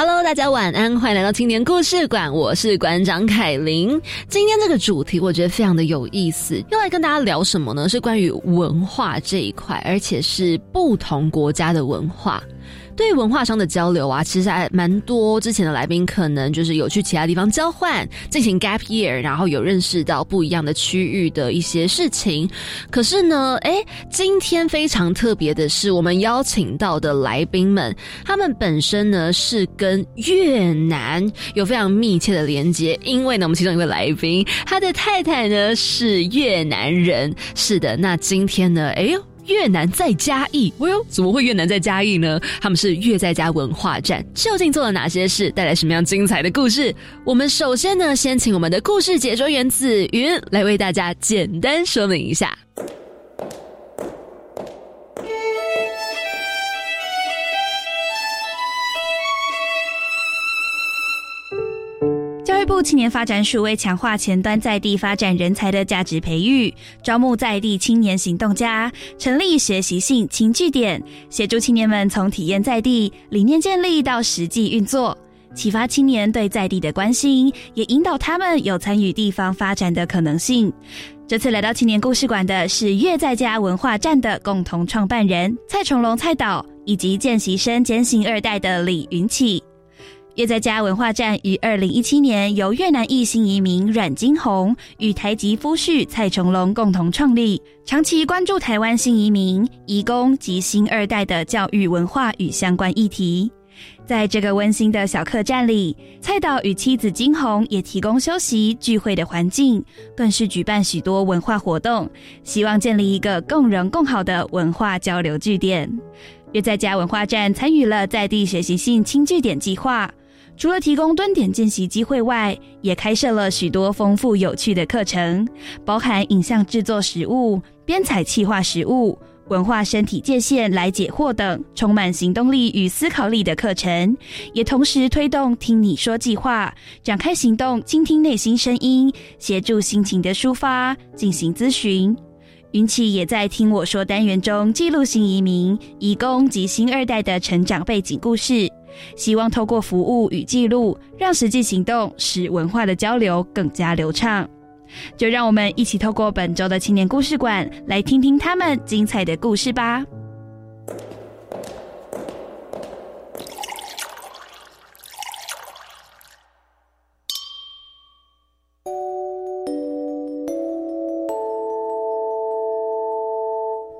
Hello，大家晚安，欢迎来到青年故事馆，我是馆长凯琳。今天这个主题我觉得非常的有意思，要来跟大家聊什么呢？是关于文化这一块，而且是不同国家的文化。对文化上的交流啊，其实还蛮多。之前的来宾可能就是有去其他地方交换，进行 gap year，然后有认识到不一样的区域的一些事情。可是呢，哎，今天非常特别的是，我们邀请到的来宾们，他们本身呢是跟越南有非常密切的连接，因为呢，我们其中一位来宾，他的太太呢是越南人。是的，那今天呢，哎呦。越南在嘉义，哎呦，怎么会越南在嘉义呢？他们是越在家文化站，究竟做了哪些事，带来什么样精彩的故事？我们首先呢，先请我们的故事解说员子云来为大家简单说明一下。部青年发展署为强化前端在地发展人才的价值培育，招募在地青年行动家，成立学习性轻据点，协助青年们从体验在地、理念建立到实际运作，启发青年对在地的关心，也引导他们有参与地方发展的可能性。这次来到青年故事馆的是月在家文化站的共同创办人蔡崇龙蔡导，以及见习生兼行二代的李云启。越在家文化站于二零一七年由越南裔新移民阮金红与台籍夫婿蔡崇龙共同创立，长期关注台湾新移民、移工及新二代的教育文化与相关议题。在这个温馨的小客栈里，蔡导与妻子金红也提供休息聚会的环境，更是举办许多文化活动，希望建立一个共荣共好的文化交流据点。越在家文化站参与了在地学习性轻据点计划。除了提供蹲点见习机会外，也开设了许多丰富有趣的课程，包含影像制作实物、编采气化实物、文化身体界限来解惑等充满行动力与思考力的课程。也同时推动听你说计划，展开行动，倾听内心声音，协助心情的抒发，进行咨询。云奇也在听我说单元中记录新移民、移工及新二代的成长背景故事。希望透过服务与记录，让实际行动使文化的交流更加流畅。就让我们一起透过本周的青年故事馆，来听听他们精彩的故事吧。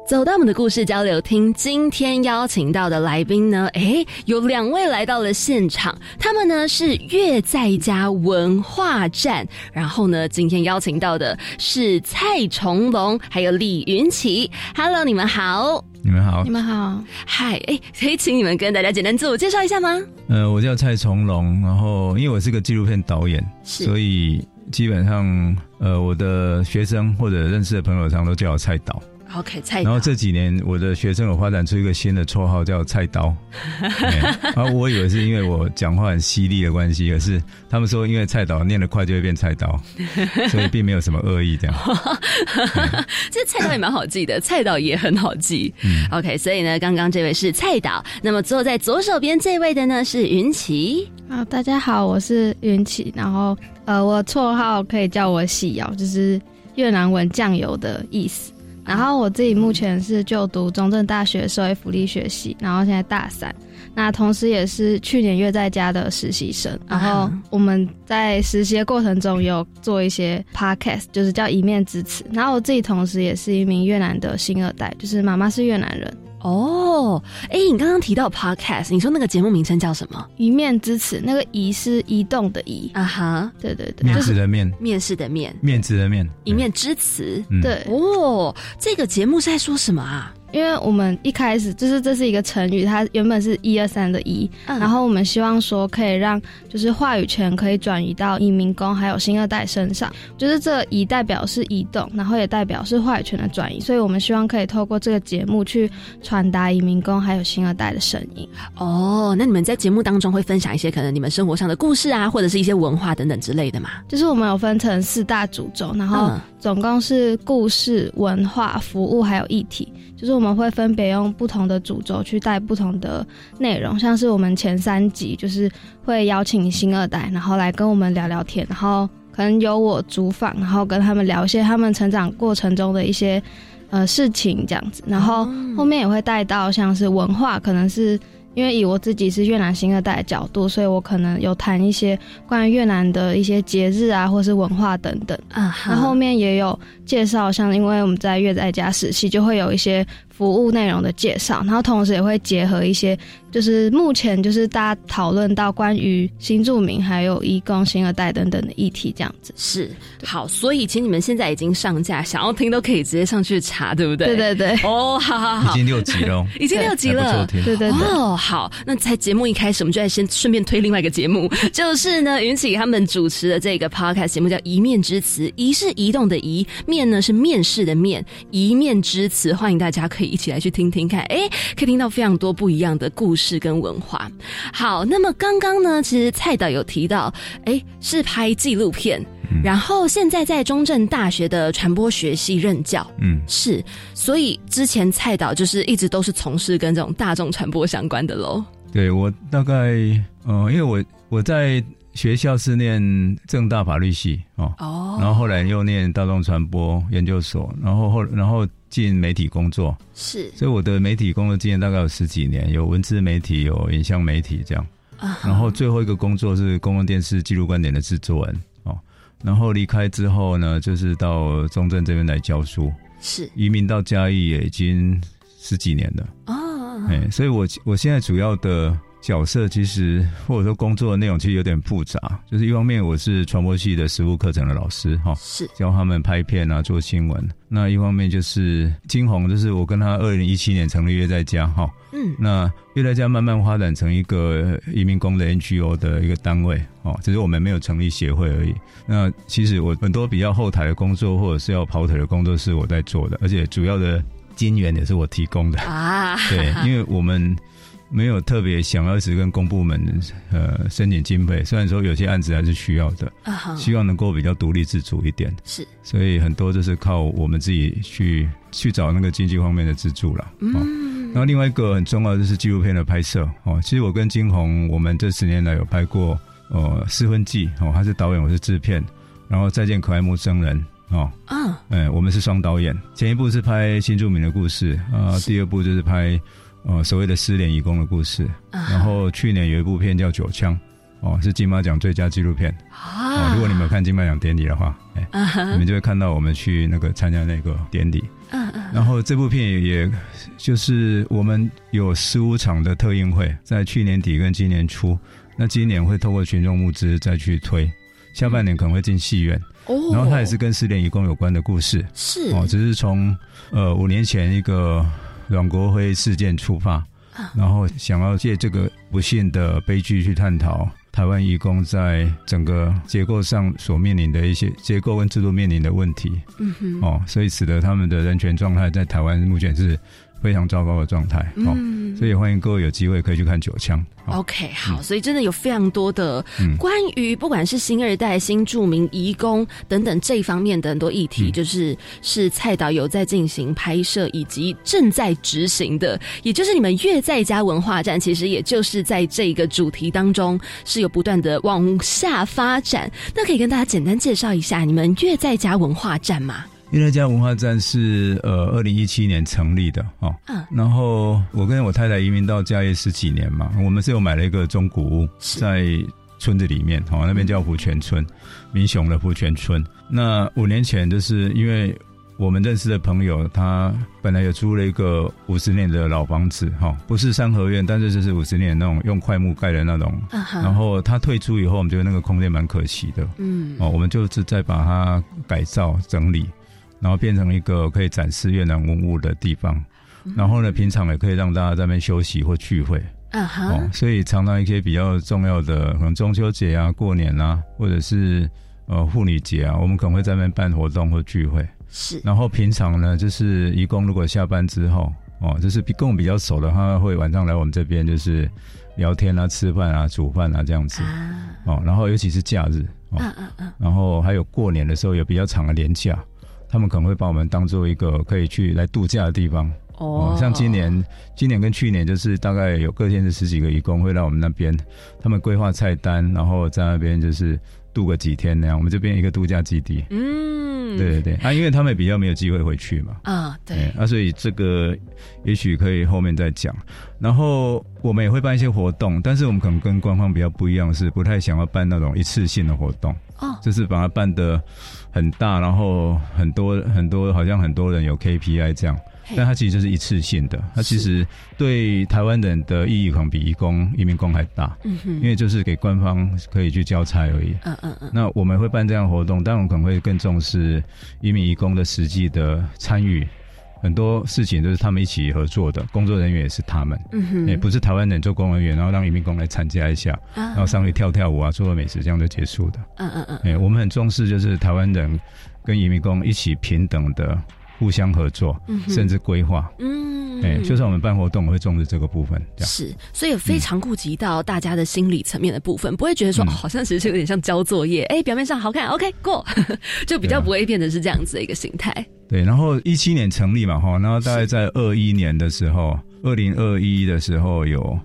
走到我们的故事交流厅，今天邀请到的来宾呢，诶，有两位来到了现场，他们呢是越在家文化站，然后呢，今天邀请到的是蔡崇龙还有李云奇，Hello，你们好，你们好，你们好，嗨，哎，可以请你们跟大家简单自我介绍一下吗？呃，我叫蔡崇龙，然后因为我是个纪录片导演，所以基本上呃，我的学生或者认识的朋友常都叫我蔡导。OK，菜。然后这几年我的学生有发展出一个新的绰号叫菜刀，啊，我以为是因为我讲话很犀利的关系，可是他们说因为菜刀念得快就会变菜刀，所以并没有什么恶意这样。这菜刀也蛮好记的，菜刀也很好记。OK，所以呢，刚刚这位是菜刀，那么坐在左手边这位的呢是云奇。啊，大家好，我是云奇，然后呃，我绰号可以叫我喜瑶，就是越南文酱油的意思。然后我自己目前是就读中正大学社会福利学系，然后现在大三。那同时也是去年月在家的实习生，然后我们在实习的过程中有做一些 podcast，就是叫一面之词。然后我自己同时也是一名越南的新二代，就是妈妈是越南人。哦，哎，你刚刚提到 podcast，你说那个节目名称叫什么？一面之词，那个移是移动的移。啊哈，对对对，面试的面，面试的面，面子的面，一面之词，对。哦，这个节目是在说什么啊？因为我们一开始就是这是一个成语，它原本是一二三的一，然后我们希望说可以让就是话语权可以转移到移民工还有新二代身上，就是这一代表是移动，然后也代表是话语权的转移，所以我们希望可以透过这个节目去传达移民工还有新二代的声音。哦，那你们在节目当中会分享一些可能你们生活上的故事啊，或者是一些文化等等之类的嘛？就是我们有分成四大主轴，然后总共是故事、文化、服务还有议题。就是我们会分别用不同的主轴去带不同的内容，像是我们前三集就是会邀请新二代，然后来跟我们聊聊天，然后可能由我主访，然后跟他们聊一些他们成长过程中的一些呃事情这样子，然后后面也会带到像是文化，可能是。因为以我自己是越南新二代的角度，所以我可能有谈一些关于越南的一些节日啊，或是文化等等。啊，那后面也有介绍，像因为我们在越在家时期，就会有一些。服务内容的介绍，然后同时也会结合一些，就是目前就是大家讨论到关于新住民还有移工、新二代等等的议题，这样子是好。所以，其实你们现在已经上架，想要听都可以直接上去查，对不对？对对对。哦，好好好，已经六集了，已经六集了，对对对。哦，好，那在节目一开始，我们就来先顺便推另外一个节目，就是呢，云起他们主持的这个 podcast 节目叫《一面之词》，移是移动的移，面呢是面试的面，一面之词，欢迎大家可以。一起来去听听看，哎，可以听到非常多不一样的故事跟文化。好，那么刚刚呢，其实蔡导有提到，哎，是拍纪录片，然后现在在中正大学的传播学系任教，嗯，是，所以之前蔡导就是一直都是从事跟这种大众传播相关的喽。对我大概，呃，因为我我在。学校是念正大法律系哦，然后后来又念大众传播研究所，然后后然后进媒体工作，是，所以我的媒体工作经验大概有十几年，有文字媒体，有影像媒体这样，然后最后一个工作是公共电视记录观点的制作人哦，然后离开之后呢，就是到中正这边来教书，是，移民到嘉义也已经十几年了。哦，哎，所以我我现在主要的。角色其实或者说工作的内容其实有点复杂，就是一方面我是传播系的实务课程的老师哈，是教他们拍片啊做新闻。那一方面就是金红，就是我跟他二零一七年成立约在家哈，嗯，那约在家慢慢发展成一个移民工的 NGO 的一个单位哦，只是我们没有成立协会而已。那其实我很多比较后台的工作或者是要跑腿的工作是我在做的，而且主要的金源也是我提供的啊，对，因为我们。没有特别想要只跟公部门呃申请经费，虽然说有些案子还是需要的，希望能够比较独立自主一点。是，所以很多就是靠我们自己去去找那个经济方面的资助了。嗯，然后另外一个很重要的就是纪录片的拍摄哦。其实我跟金红，我们这十年来有拍过呃《失婚记》哦，他是导演，我是制片，然后《再见可爱陌生人》哦，嗯，哎，我们是双导演。前一部是拍新著名的故事啊，第二部就是拍。哦，所谓的失联义工的故事，然后去年有一部片叫《九枪》，哦，是金马奖最佳纪录片。啊，如果你们看金马奖典礼的话，哎，你们就会看到我们去那个参加那个典礼。嗯嗯。然后这部片也就是我们有十五场的特映会，在去年底跟今年初，那今年会透过群众募资再去推，下半年可能会进戏院。哦。然后它也是跟失联义工有关的故事。是。哦，只是从呃五年前一个。阮国辉事件触发，然后想要借这个不幸的悲剧去探讨台湾义工在整个结构上所面临的一些结构跟制度面临的问题。嗯哼，哦，所以使得他们的人权状态在台湾目前是。非常糟糕的状态，哦，所以欢迎各位有机会可以去看九枪。OK，好，所以真的有非常多的关于不管是新二代、新著名、移工等等这方面的很多议题，就是是蔡导有在进行拍摄以及正在执行的，也就是你们越在家文化站，其实也就是在这个主题当中是有不断的往下发展。那可以跟大家简单介绍一下你们越在家文化站吗？乐在家文化站是呃二零一七年成立的哦，嗯，然后我跟我太太移民到嘉义十几年嘛，我们是有买了一个中古屋在村子里面，哦，那边叫福泉村，民雄的福泉村。那五年前就是因为我们认识的朋友，他本来有租了一个五十年的老房子，哈，不是三合院，但是就是五十年那种用块木盖的那种，然后他退出以后，我们觉得那个空间蛮可惜的，嗯，哦，我们就是再把它改造整理。然后变成一个可以展示越南文物的地方，然后呢，平常也可以让大家在那边休息或聚会。嗯哼，所以常常一些比较重要的，可能中秋节啊、过年啊，或者是呃妇女节啊，我们可能会在那边办活动或聚会。是。然后平常呢，就是义工如果下班之后，哦，就是比跟我比较熟的，他会晚上来我们这边，就是聊天啊、吃饭啊、煮饭啊这样子。啊。哦，然后尤其是假日。嗯嗯嗯。然后还有过年的时候有比较长的年假。他们可能会把我们当做一个可以去来度假的地方哦，像今年，今年跟去年就是大概有各县市十几个义工会到我们那边，他们规划菜单，然后在那边就是度个几天那样。我们这边一个度假基地，嗯，对对对，啊，因为他们比较没有机会回去嘛，啊，对，啊，所以这个也许可以后面再讲。然后我们也会办一些活动，但是我们可能跟官方比较不一样，是不太想要办那种一次性的活动，哦，就是把它办的。很大，然后很多很多，好像很多人有 KPI 这样，但它其实就是一次性的。它其实对台湾人的意义可能比移工移民工还大，嗯哼，因为就是给官方可以去交差而已。嗯嗯嗯。那我们会办这样活动，但我们可能会更重视移民移工的实际的参与。很多事情都是他们一起合作的，工作人员也是他们，也不是台湾人做工人员，然后让移民工来参加一下，然后上去跳跳舞啊，做做美食，这样就结束的。嗯嗯嗯。哎，我们很重视就是台湾人跟移民工一起平等的互相合作，甚至规划。嗯。哎，就算我们办活动，会重视这个部分。是，所以非常顾及到大家的心理层面的部分，不会觉得说好像其实有点像交作业。哎，表面上好看，OK 过，就比较不会变成是这样子的一个形态。对，然后一七年成立嘛，哈，然后大概在二一年的时候，二零二一的时候有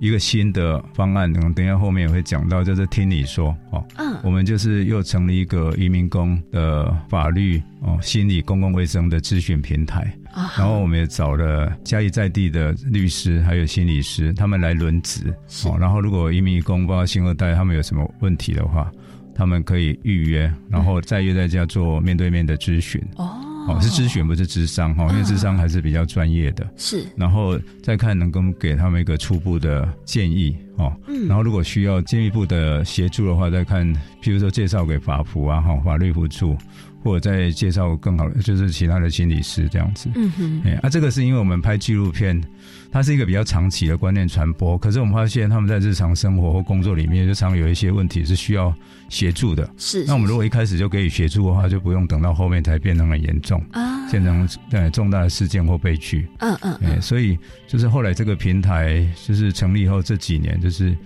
一个新的方案，等等下后面也会讲到，就是听你说，哦，嗯，我们就是又成立一个移民工的法律哦、心理、公共卫生的咨询平台，然后我们也找了嘉义在地的律师还有心理师，他们来轮值，哦，然后如果移民工包括新二代他们有什么问题的话，他们可以预约，然后再约在家做面对面的咨询，哦。哦，是咨询不是智商哈，因为智商还是比较专业的。是，然后再看能够给他们一个初步的建议哦。嗯。然后如果需要进一步的协助的话，再看，譬如说介绍给法服啊，哈，法律辅助，或者再介绍更好的，就是其他的心理师这样子。嗯哼。哎，啊，这个是因为我们拍纪录片。它是一个比较长期的观念传播，可是我们发现他们在日常生活或工作里面，就常有一些问题是需要协助的。是，那我们如果一开始就给予协助的话，就不用等到后面才变得很严重啊，变成呃重大的事件或悲剧。嗯嗯，哎，所以就是后来这个平台就是成立以后这几年，就是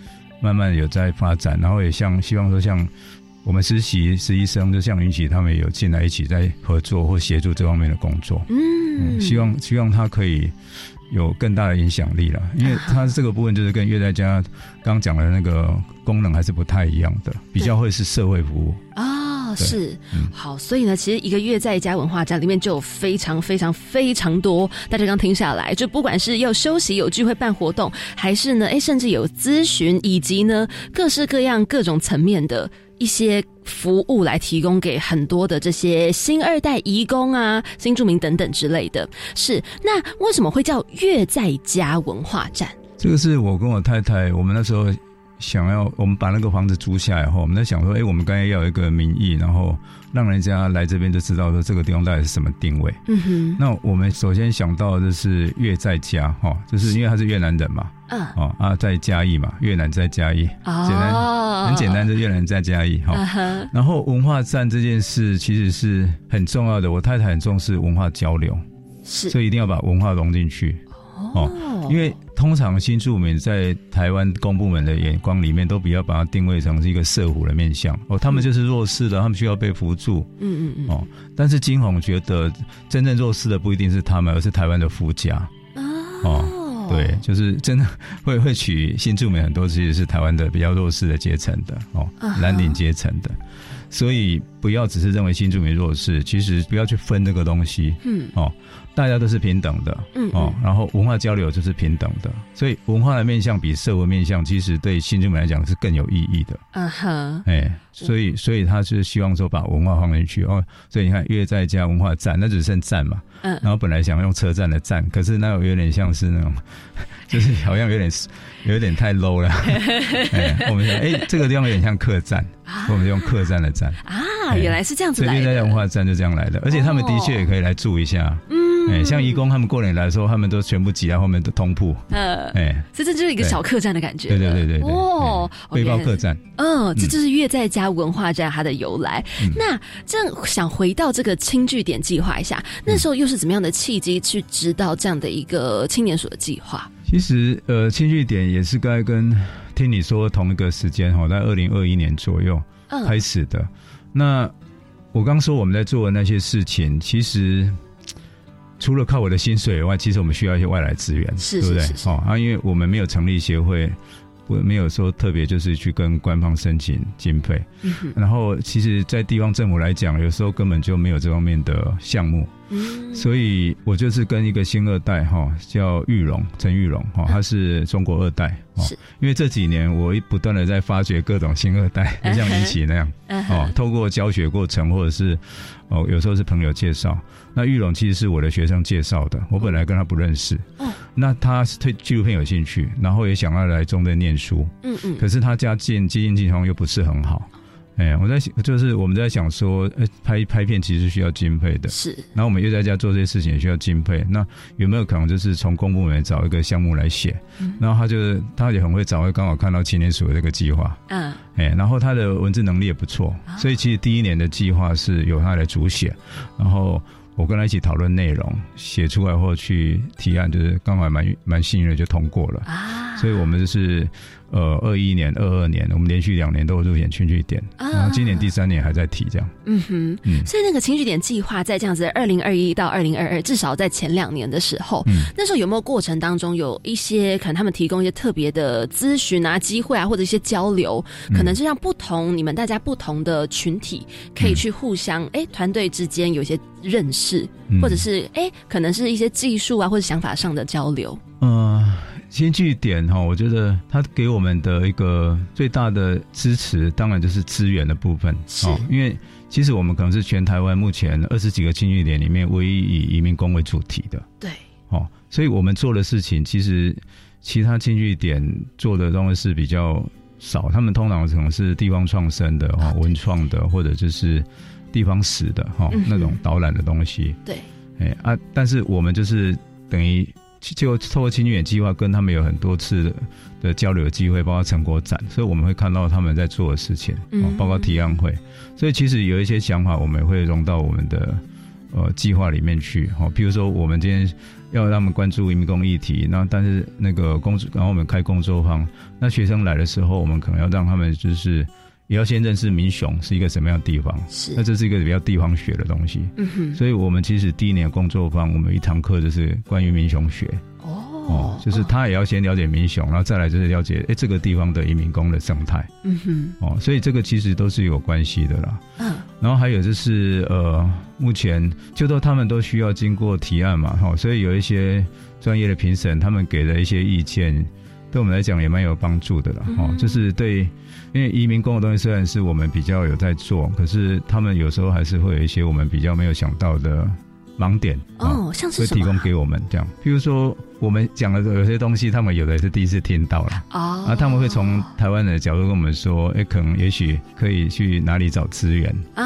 慢慢有在发展，然后也像希望说像我们实习实习生，就像允许他们有进来一起在合作或协助这方面的工作。嗯，希望希望他可以。有更大的影响力了，因为它这个部分就是跟月在家刚讲的那个功能还是不太一样的，比较会是社会服务。啊，是。好，所以呢，其实一个月在家文化站里面就有非常非常非常多，大家刚听下来，就不管是要休息、有聚会、办活动，还是呢，哎，甚至有咨询，以及呢，各式各样各种层面的。一些服务来提供给很多的这些新二代移工啊、新住民等等之类的，是那为什么会叫月在家文化站？这个是我跟我太太，我们那时候想要，我们把那个房子租下来后，我们在想说，哎，我们刚才要有一个名义，然后让人家来这边就知道说这个地方到底是什么定位。嗯哼。那我们首先想到的是月在家，哈，就是因为他是越南人嘛。嗯哦啊，在嘉义嘛，越南在嘉义，简单很简单，就越南在嘉义哈。然后文化站这件事其实是很重要的，我太太很重视文化交流，是，所以一定要把文化融进去哦。因为通常新住民在台湾公部门的眼光里面，都比较把它定位成是一个社虎的面相哦，他们就是弱势的，他们需要被扶助。嗯嗯嗯。哦，但是金红觉得真正弱势的不一定是他们，而是台湾的夫家哦。对，就是真的 会会娶新住民很多，其实是台湾的比较弱势的阶层的哦，蓝领阶层的。所以不要只是认为新住民弱势，其实不要去分这个东西，嗯，哦，大家都是平等的，嗯哦，然后文化交流就是平等的，所以文化的面向比社会面向，其实对新住民来讲是更有意义的，嗯哼，哎，所以所以他是希望说把文化放进去哦，所以你看越在家文化站，那只剩站嘛，嗯，然后本来想用车站的站，可是那有点像是那种，就是好像有点有点太 low 了，哎，我们想哎这个地方有点像客栈，我们就用客栈的站。啊，原来是这样子来的，所以越在文化站就这样来的，而且他们的确也可以来住一下，嗯。哎，像义工他们过年来的时候，他们都全部挤在后面的通铺。呃，哎，所以这就是一个小客栈的感觉。对对对对对。哦，背包客栈。嗯，这就是越在家文化站它的由来。那这样想回到这个轻据点计划一下，那时候又是怎么样的契机去知道这样的一个青年所的计划？其实呃，轻据点也是该跟听你说同一个时间哈，在二零二一年左右开始的。那我刚说我们在做的那些事情，其实。除了靠我的薪水以外，其实我们需要一些外来资源，对不对？哦，啊，因为我们没有成立协会，我没有说特别就是去跟官方申请经费。嗯、然后，其实，在地方政府来讲，有时候根本就没有这方面的项目。嗯，所以我就是跟一个新二代哈，叫玉龙陈玉龙哈，他是中国二代。是，因为这几年我不断的在发掘各种新二代，就 像林奇那样。哦，透过教学过程或者是哦，有时候是朋友介绍。那玉龙其实是我的学生介绍的，我本来跟他不认识。哦，那他是对纪录片有兴趣，然后也想要来中正念书。嗯嗯。可是他家境经济情况又不是很好。哎，我在想就是我们在想说，呃，拍拍片其实需要敬佩的，是。然后我们又在家做这些事情也需要敬佩，那有没有可能就是从公部门找一个项目来写？嗯、然后他就是他也很会找，会刚好看到青年署的这个计划，嗯，哎，然后他的文字能力也不错，啊、所以其实第一年的计划是由他来主写，然后我跟他一起讨论内容，写出来或去提案，就是刚好蛮蛮幸运的就通过了啊，所以我们就是。呃，二一年、二二年，我们连续两年都有入选群聚点，然后今年第三年还在提这样。嗯哼，嗯，所以那个轻据点计划在这样子，二零二一到二零二二，至少在前两年的时候，嗯，那时候有没有过程当中有一些可能他们提供一些特别的咨询啊、机会啊，或者一些交流，可能是让不同你们大家不同的群体可以去互相哎团队之间有一些认识，或者是哎可能是一些技术啊或者想法上的交流。嗯。新据点哈，我觉得它给我们的一个最大的支持，当然就是资源的部分。是，因为其实我们可能是全台湾目前二十几个新据点里面唯一以移民工为主题的。对，哦，所以我们做的事情，其实其他新据点做的东西是比较少，他们通常可能是地方创生的、哈文创的，或者就是地方史的哈那种导览的东西。对，哎啊，但是我们就是等于。就透过青远计划跟他们有很多次的交流机会，包括成果展，所以我们会看到他们在做的事情，嗯，包括提案会，所以其实有一些想法，我们会融到我们的呃计划里面去，哈，比如说我们今天要让他们关注移民工议题，那但是那个工作，然后我们开工作坊，那学生来的时候，我们可能要让他们就是。也要先认识民雄是一个什么样的地方，是。那这是一个比较地方学的东西，嗯哼，所以我们其实第一年工作坊，我们一堂课就是关于民雄学，哦，就是他也要先了解民雄，然后再来就是了解哎这个地方的移民工的生态，嗯哼，哦，所以这个其实都是有关系的啦，嗯，然后还有就是呃，目前就都他们都需要经过提案嘛，哈，所以有一些专业的评审，他们给的一些意见，对我们来讲也蛮有帮助的啦，哦，就是对。因为移民工的东西虽然是我们比较有在做，可是他们有时候还是会有一些我们比较没有想到的盲点哦，像是会提供给我们这样。譬如说，我们讲的有些东西，他们有的是第一次听到了哦，啊，他们会从台湾的角度跟我们说，哎，可能也许可以去哪里找资源啊，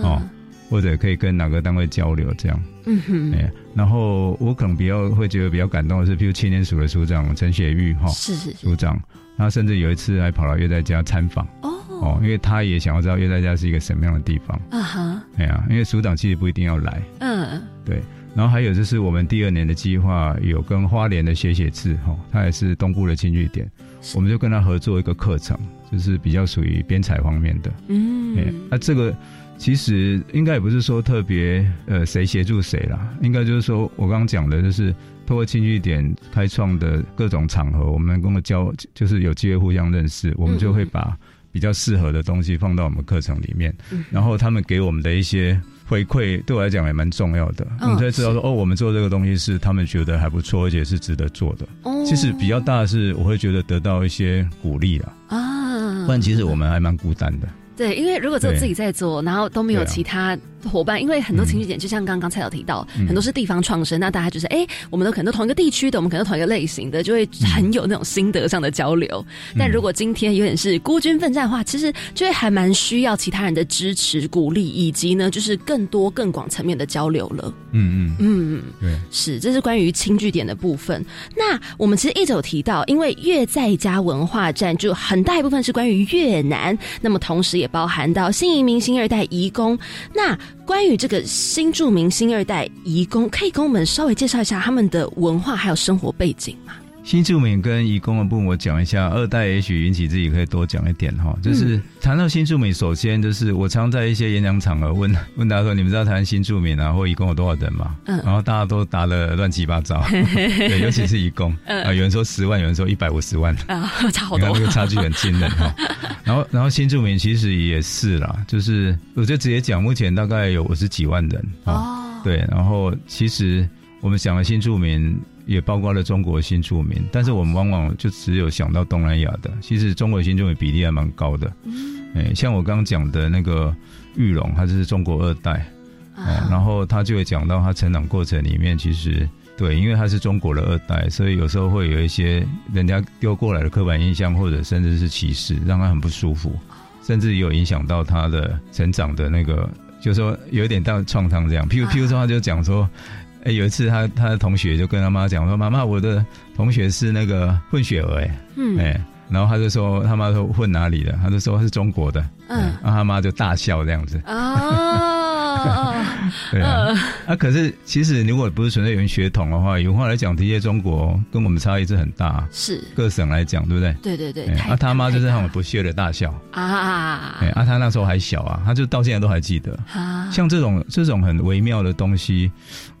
哦，或者可以跟哪个单位交流这样。嗯哼，哎，然后我可能比较会觉得比较感动的是，譬如青年署的署长陈雪玉哈，是是署长。他甚至有一次还跑到岳在家参访。哦。哦，因为他也想要知道岳在家是一个什么样的地方。啊哈，哎呀，因为署长其实不一定要来，嗯，对。然后还有就是我们第二年的计划有跟花莲的写写字哈，他也是东部的青据点，我们就跟他合作一个课程，就是比较属于编采方面的，嗯，哎，那这个其实应该也不是说特别呃谁协助谁啦，应该就是说我刚刚讲的就是。透过轻据点开创的各种场合，我们能够交，就是有机会互相认识，我们就会把比较适合的东西放到我们课程里面，然后他们给我们的一些回馈，对我来讲也蛮重要的。我们才知道说，哦，我们做这个东西是他们觉得还不错，而且是值得做的。其实比较大的是，我会觉得得到一些鼓励了啊，不然其实我们还蛮孤单的。对，因为如果只有自己在做，然后都没有其他伙伴，因为很多情绪点，就像刚刚蔡导提到，很多是地方创生，那大家就是哎，我们都可能都同一个地区的，我们可能同一个类型的，就会很有那种心得上的交流。但如果今天有点是孤军奋战的话，其实就会还蛮需要其他人的支持、鼓励，以及呢，就是更多更广层面的交流了。嗯嗯嗯，对，是，这是关于轻据点的部分。那我们其实一直有提到，因为越在家文化站就很大一部分是关于越南，那么同时也。包含到新移民、新二代移工，那关于这个新著名新二代移工，可以给我们稍微介绍一下他们的文化还有生活背景吗？新住民跟移工的部分，我讲一下。二代也许引起自己可以多讲一点哈。就是谈到新住民，首先就是我常在一些演讲场合问 问大家说：“你们知道台湾新住民啊或移工有多少人吗？”嗯，然后大家都答了乱七八糟。对，尤其是移工啊，有人说十万，有人说一百五十万啊，差好多。个差距很惊人哈。然后，然后新住民其实也是啦，就是我就直接讲，目前大概有五十几万人哦。对，然后其实我们讲了新住民。也包括了中国新住民，但是我们往往就只有想到东南亚的，其实中国新住民比例还蛮高的。哎，像我刚刚讲的那个玉龙，他就是中国二代，哦，然后他就会讲到他成长过程里面，其实对，因为他是中国的二代，所以有时候会有一些人家丢过来的刻板印象，或者甚至是歧视，让他很不舒服，甚至有影响到他的成长的那个，就说有一点到创伤这样。譬如譬如说，他就讲说。哎，有一次他他的同学就跟他妈讲说：“妈妈，我的同学是那个混血儿。”哎，嗯，哎，然后他就说他妈说混哪里的？他就说是中国的。嗯，然后他妈就大笑这样子。啊。对啊，啊，可是其实如果不是纯粹用血统的话，有话来讲，的确中国跟我们差异是很大。是各省来讲，对不对？对对对。啊，他妈就是很不屑的大笑啊！哎，啊，他那时候还小啊，他就到现在都还记得。啊，像这种这种很微妙的东西，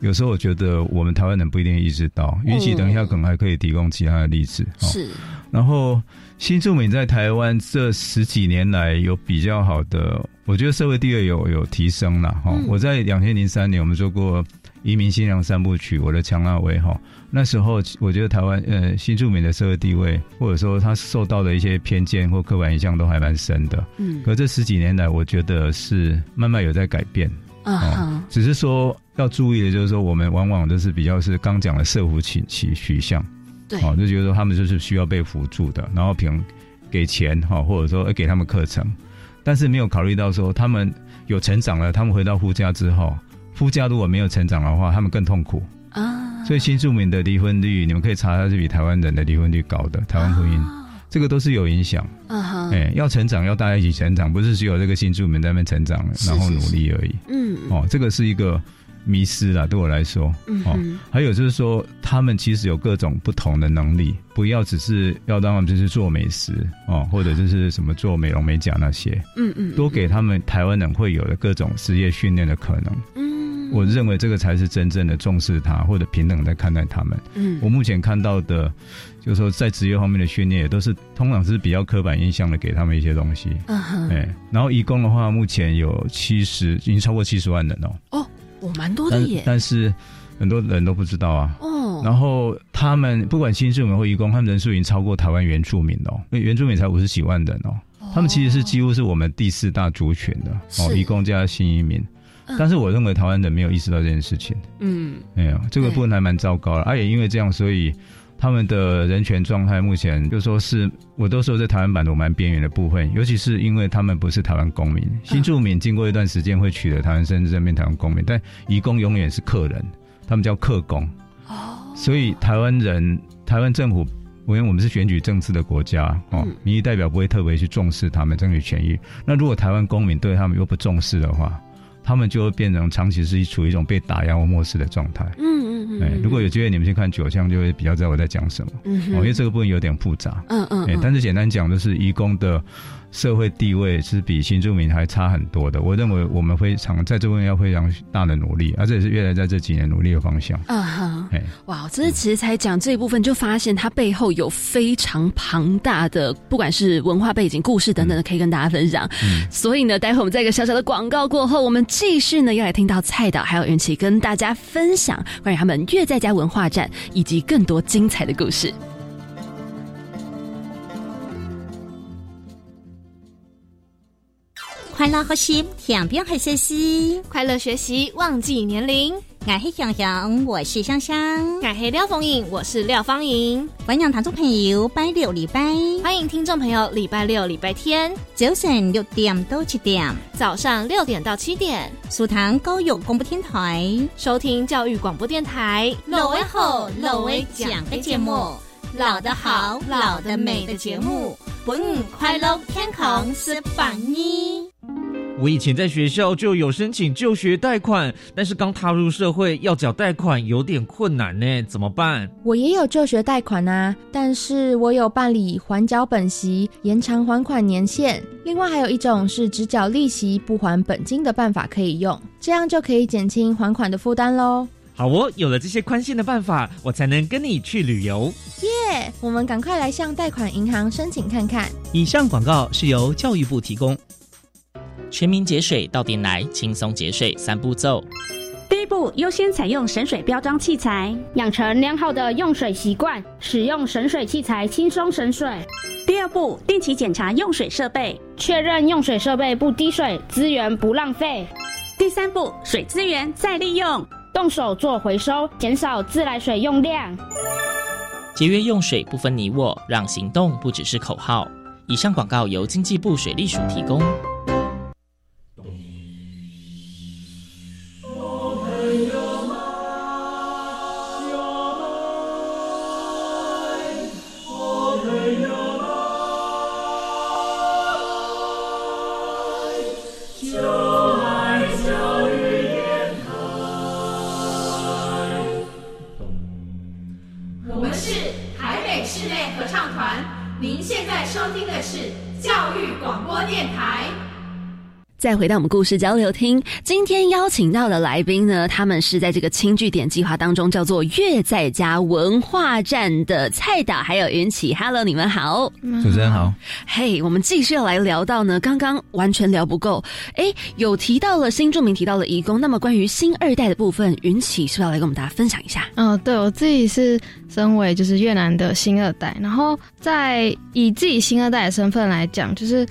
有时候我觉得我们台湾人不一定意识到。允许等一下可能还可以提供其他的例子。是，然后。新住民在台湾这十几年来有比较好的，我觉得社会地位有有提升了哈。我在两千零三年我们做过移民新娘三部曲，我的强纳威哈，那时候我觉得台湾呃新住民的社会地位，或者说他受到的一些偏见或刻板印象都还蛮深的。嗯，可这十几年来，我觉得是慢慢有在改变啊。只是说要注意的就是说，我们往往都是比较是刚讲的社福取取取向。好，就觉得说他们就是需要被辅助的，然后凭给钱哈，或者说给他们课程，但是没有考虑到说他们有成长了，他们回到夫家之后，夫家如果没有成长的话，他们更痛苦啊。所以新住民的离婚率，你们可以查，它是比台湾人的离婚率高的。台湾婚姻这个都是有影响。嗯哼，哎，要成长，要大家一起成长，不是只有这个新住民在那边成长，然后努力而已。嗯，哦，这个是一个。迷失了，对我来说，哦，还有就是说，他们其实有各种不同的能力，不要只是要让他们就是做美食哦，或者就是什么做美容美甲那些，嗯嗯，多给他们台湾人会有的各种职业训练的可能，嗯，我认为这个才是真正的重视他或者平等在看待他们，嗯，我目前看到的，就是说在职业方面的训练也都是通常是比较刻板印象的给他们一些东西，嗯哼，哎，然后义工的话，目前有七十，已经超过七十万人哦，哦。我蛮多的耶，但是很多人都不知道啊。哦，然后他们不管新住民或移工，他们人数已经超过台湾原住民哦，因为原住民才五十几万人哦。他们其实是几乎是我们第四大族群的哦，移工加新移民。但是我认为台湾人没有意识到这件事情。嗯，没有这个部分还蛮糟糕的。而也因为这样，所以。他们的人权状态目前就说是，我都说在台湾版图蛮边缘的部分，尤其是因为他们不是台湾公民，新住民经过一段时间会取得台湾身份证变台湾公民，但移工永远是客人，他们叫客工。哦，所以台湾人、台湾政府，因为我们是选举政治的国家，哦，民意代表不会特别去重视他们争取权益。那如果台湾公民对他们又不重视的话，他们就会变成长期是处于一种被打压或漠视的状态。嗯嗯嗯。哎，如果有机会你们去看九项，就会比较知道我在讲什么。嗯。哦，因为这个部分有点复杂。嗯嗯。哎，但是简单讲，就是义工的社会地位是比新住民还差很多的。我认为我们非常在这部分要非常大的努力，而这也是越来在这几年努力的方向。啊哈，哇，这是其实才讲这一部分，就发现它背后有非常庞大的，不管是文化背景、故事等等的，可以跟大家分享。所以呢，待会我们在一个小小的广告过后，我们继续呢要来听到蔡导还有云奇跟大家分享关于他们越在家文化站以及更多精彩的故事。快乐学习，天边黑学习；快乐学习，忘记年龄。我是香香，我是香香；我是廖凤颖，我是廖芳颖。欢迎听众朋友拜六礼拜，欢迎听众朋友礼拜六、礼拜天。早晨六点到七点，早上六点到七点，苏塘高友广播电台。收听教育广播电台。老威吼，老威讲的节目，老的好，老的美的节目，本快乐天空是榜一。我以前在学校就有申请就学贷款，但是刚踏入社会要缴贷款有点困难呢，怎么办？我也有就学贷款啊，但是我有办理缓缴本息、延长还款年限，另外还有一种是只缴利息不还本金的办法可以用，这样就可以减轻还款的负担喽。好哦，有了这些宽限的办法，我才能跟你去旅游。耶！我们赶快来向贷款银行申请看看。以上广告是由教育部提供。全民节水到店来，轻松节水三步骤。第一步，优先采用省水标章器材，养成良好的用水习惯，使用省水器材轻松省水。第二步，定期检查用水设备，确认用水设备不滴水，资源不浪费。第三步，水资源再利用，动手做回收，减少自来水用量。节约用水不分你我，让行动不只是口号。以上广告由经济部水利署提供。再回到我们故事交流厅，今天邀请到的来宾呢，他们是在这个轻据点计划当中叫做“月在家文化站”的蔡导还有云起。Hello，你们好，主持人好。嘿，我们继续要来聊到呢，刚刚完全聊不够，哎，有提到了新著名，提到了义工，那么关于新二代的部分，云起是不是要来跟我们大家分享一下？嗯，对我自己是身为就是越南的新二代，然后在以自己新二代的身份来讲，就是。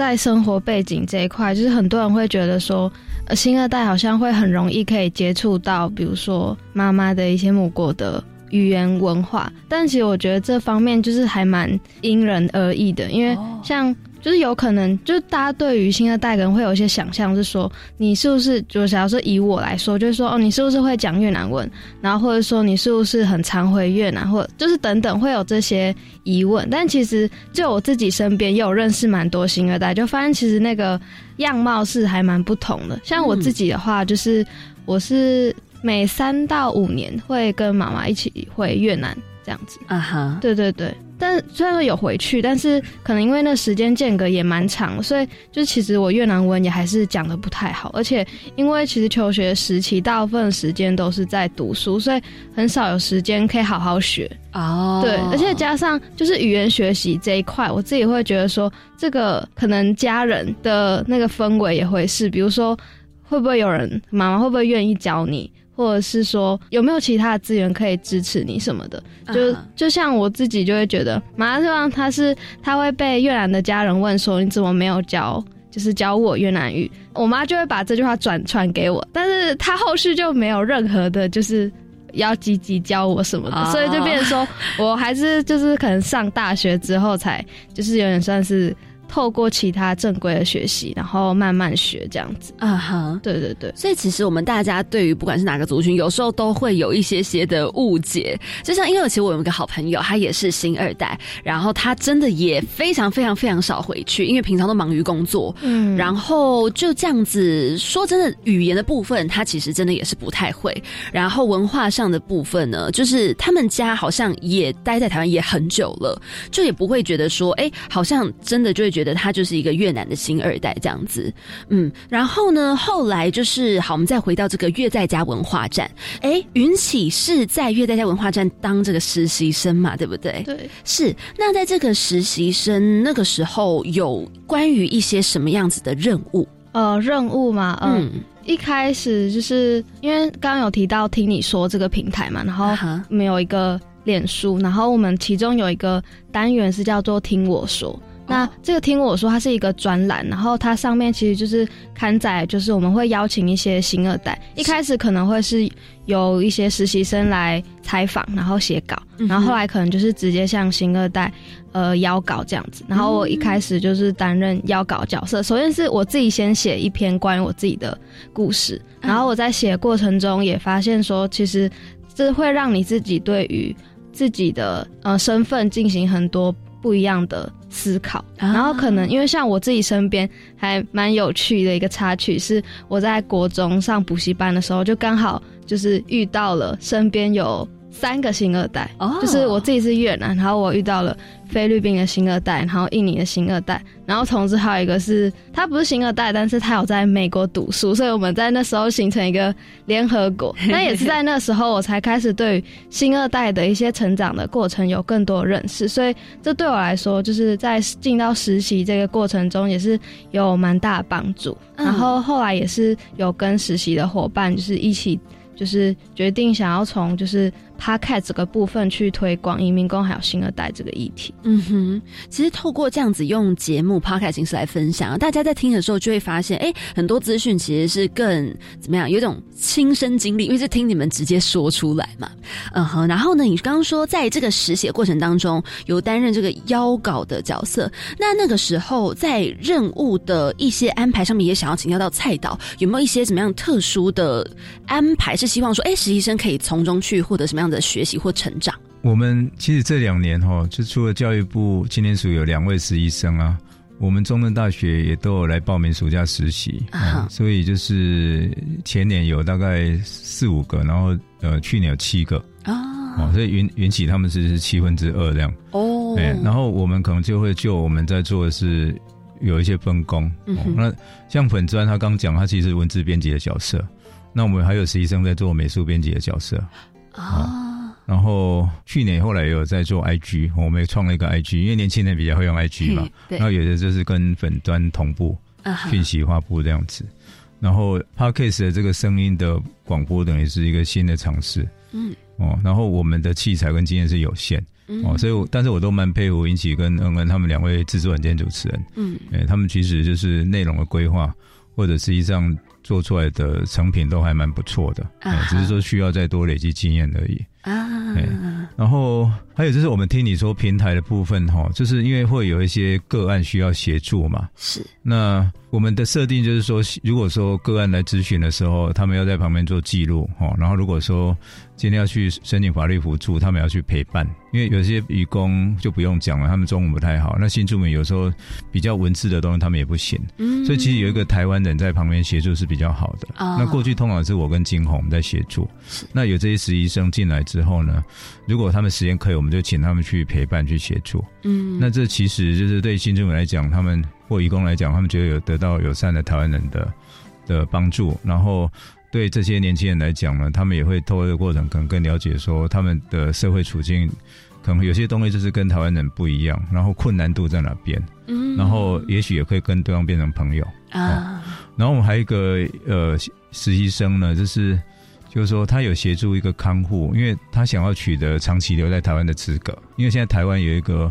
在生活背景这一块，就是很多人会觉得说，呃，新二代好像会很容易可以接触到，比如说妈妈的一些母国的语言文化，但其实我觉得这方面就是还蛮因人而异的，因为像。就是有可能，就是大家对于新二代人会有一些想象，是说你是不是，就假如说以我来说，就是说哦，你是不是会讲越南文，然后或者说你是不是很常回越南，或就是等等会有这些疑问。但其实就我自己身边也有认识蛮多新二代，就发现其实那个样貌是还蛮不同的。像我自己的话，就是我是每三到五年会跟妈妈一起回越南。这样子啊哈，对对对，但虽然说有回去，但是可能因为那时间间隔也蛮长，所以就其实我越南文也还是讲的不太好，而且因为其实求学时期大部分时间都是在读书，所以很少有时间可以好好学哦。对，而且加上就是语言学习这一块，我自己会觉得说，这个可能家人的那个氛围也会是，比如说会不会有人妈妈会不会愿意教你？或者是说有没有其他的资源可以支持你什么的？就就像我自己就会觉得，马上望他是他会被越南的家人问说你怎么没有教，就是教我越南语，我妈就会把这句话转传给我，但是她后续就没有任何的，就是要积极教我什么的，所以就变成说我还是就是可能上大学之后才就是有点算是。透过其他正规的学习，然后慢慢学这样子啊哈，对对对，所以其实我们大家对于不管是哪个族群，有时候都会有一些些的误解。就像因为其实我有一个好朋友，他也是新二代，然后他真的也非常非常非常少回去，因为平常都忙于工作，嗯，然后就这样子说真的，语言的部分他其实真的也是不太会，然后文化上的部分呢，就是他们家好像也待在台湾也很久了，就也不会觉得说，哎，好像真的就会觉。觉得他就是一个越南的新二代这样子。嗯，然后呢，后来就是好，我们再回到这个越在家文化站。哎，云起是在越在家文化站当这个实习生嘛，对不对？对，是。那在这个实习生那个时候，有关于一些什么样子的任务？呃，任务嘛，嗯。一开始就是因为刚刚有提到听你说这个平台嘛，然后我们有一个脸书，然后我们其中有一个单元是叫做听我说。那这个听我说，它是一个专栏，然后它上面其实就是刊载，就是我们会邀请一些新二代，一开始可能会是有一些实习生来采访，然后写稿，然后后来可能就是直接向新二代呃邀稿这样子。然后我一开始就是担任邀稿角色，首先是我自己先写一篇关于我自己的故事，然后我在写过程中也发现说，其实这会让你自己对于自己的呃身份进行很多。不一样的思考，然后可能因为像我自己身边还蛮有趣的一个插曲，是我在国中上补习班的时候，就刚好就是遇到了身边有三个新二代，哦就是我自己是越南，然后我遇到了。菲律宾的新二代，然后印尼的新二代，然后同时还有一个是他不是新二代，但是他有在美国读书，所以我们在那时候形成 一个联合国。那也是在那时候，我才开始对新二代的一些成长的过程有更多认识。所以这对我来说，就是在进到实习这个过程中，也是有蛮大的帮助。然后后来也是有跟实习的伙伴，就是一起，就是决定想要从就是。他看这个部分去推广移民工还有新二代这个议题。嗯哼，其实透过这样子用节目 podcast 形式来分享，大家在听的时候就会发现，哎，很多资讯其实是更怎么样，有种亲身经历，因为是听你们直接说出来嘛。嗯哼，然后呢，你刚刚说在这个实写过程当中有担任这个邀稿的角色，那那个时候在任务的一些安排上面，也想要请教到蔡导，有没有一些怎么样特殊的安排，是希望说，哎，实习生可以从中去获得什么样？的学习或成长，我们其实这两年哈，就除了教育部青年署有两位实习生啊，我们中正大学也都有来报名暑假实习啊，所以就是前年有大概四五个，然后呃去年有七个。啊，所以云云起他们是七分之二这样。哦，哎，然后我们可能就会就我们在做的是有一些分工，那像粉砖他刚讲他其实文字编辑的角色，那我们还有实习生在做美术编辑的角色。啊，然后去年后来也有在做 IG，我们也创了一个 IG，因为年轻人比较会用 IG 嘛，然后有的就是跟粉端同步，讯息发布这样子。然后 Podcast 的这个声音的广播等于是一个新的尝试，嗯，哦，然后我们的器材跟经验是有限，哦，所以我但是我都蛮佩服引起跟恩恩他们两位制作人兼主持人，嗯，哎，他们其实就是内容的规划或者实际上。做出来的成品都还蛮不错的，只是说需要再多累积经验而已啊。然后还有就是我们听你说平台的部分哈，就是因为会有一些个案需要协助嘛，是。那。我们的设定就是说，如果说个案来咨询的时候，他们要在旁边做记录，哈，然后如果说今天要去申请法律辅助，他们要去陪伴，因为有些义工就不用讲了，他们中文不太好，那新住民有时候比较文字的东西他们也不行，嗯，所以其实有一个台湾人在旁边协助是比较好的。那过去通常是我跟金红在协助，那有这些实习生进来之后呢，如果他们时间可以，我们就请他们去陪伴去协助，嗯，那这其实就是对新住民来讲，他们。或义工来讲，他们觉得有得到友善的台湾人的的帮助，然后对这些年轻人来讲呢，他们也会透过这个过程，可能更了解说他们的社会处境，可能有些东西就是跟台湾人不一样，然后困难度在哪边，嗯，然后也许也可以跟对方变成朋友。啊。然后我们还有一个呃实习生呢，就是就是说他有协助一个看护，因为他想要取得长期留在台湾的资格，因为现在台湾有一个。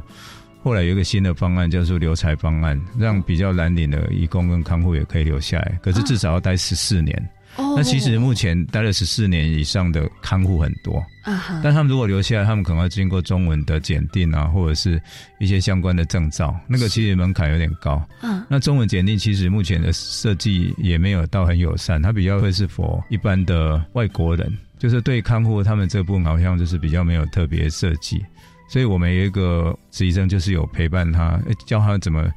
后来有一个新的方案，叫做留才方案，让比较蓝领的义工跟看护也可以留下来，可是至少要待十四年。那其实目前待了十四年以上的看护很多，但他们如果留下来，他们可能要经过中文的检定啊，或者是一些相关的证照，那个其实门槛有点高。嗯，那中文检定其实目前的设计也没有到很友善，它比较会是否一般的外国人，就是对看护他们这部分好像就是比较没有特别设计。所以我们有一个实习生，就是有陪伴他，教他怎么，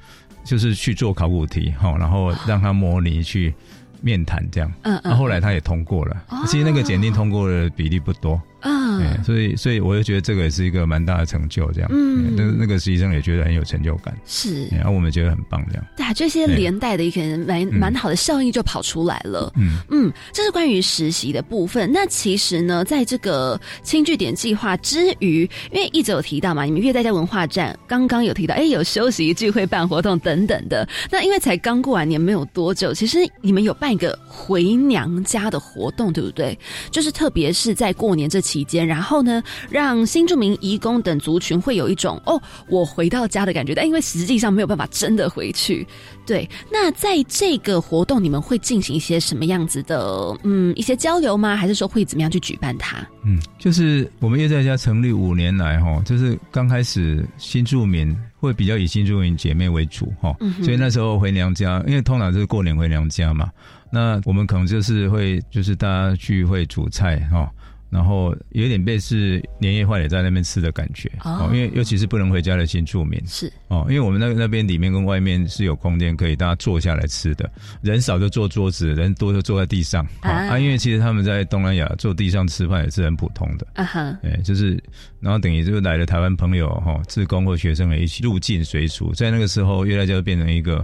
就是去做考古题，哈，然后让他模拟去面谈这样。嗯嗯。那后来他也通过了，其实那个检定通过的比例不多。嗯。嗯，所以所以我就觉得这个也是一个蛮大的成就，这样，嗯，那那个实习生也觉得很有成就感，是，然后我们觉得很棒，这样，对啊，这些连带的一个蛮蛮好的效应就跑出来了，嗯。嗯，这是关于实习的部分。那其实呢，在这个轻据点计划之余，因为一直有提到嘛，你们乐在家文化站刚刚有提到，哎，有休息聚会办活动等等的。那因为才刚过完年没有多久，其实你们有办一个回娘家的活动，对不对？就是特别是在过年这期间，然后呢，让新住民、移工等族群会有一种哦，我回到家的感觉。但因为实际上没有办法真的回去，对。那在这个活动，你们会进行一些什么样子的嗯一些交流吗？还是说会怎么样去举办它？嗯，就是我们乐在家成立五年来哈，就是刚开始新住民。会比较以新住民姐妹为主哈，所以那时候回娘家，因为通常是过年回娘家嘛，那我们可能就是会就是大家聚会煮菜哈。然后有点类似年夜饭也在那边吃的感觉哦，因为尤其是不能回家的新住民是哦，因为我们那那边里面跟外面是有空间可以大家坐下来吃的，人少就坐桌子，人多就坐在地上啊。因为其实他们在东南亚坐地上吃饭也是很普通的啊哈，哎，就是然后等于就来了台湾朋友哈，自工或学生也一起入境随俗，在那个时候，越来就变成一个。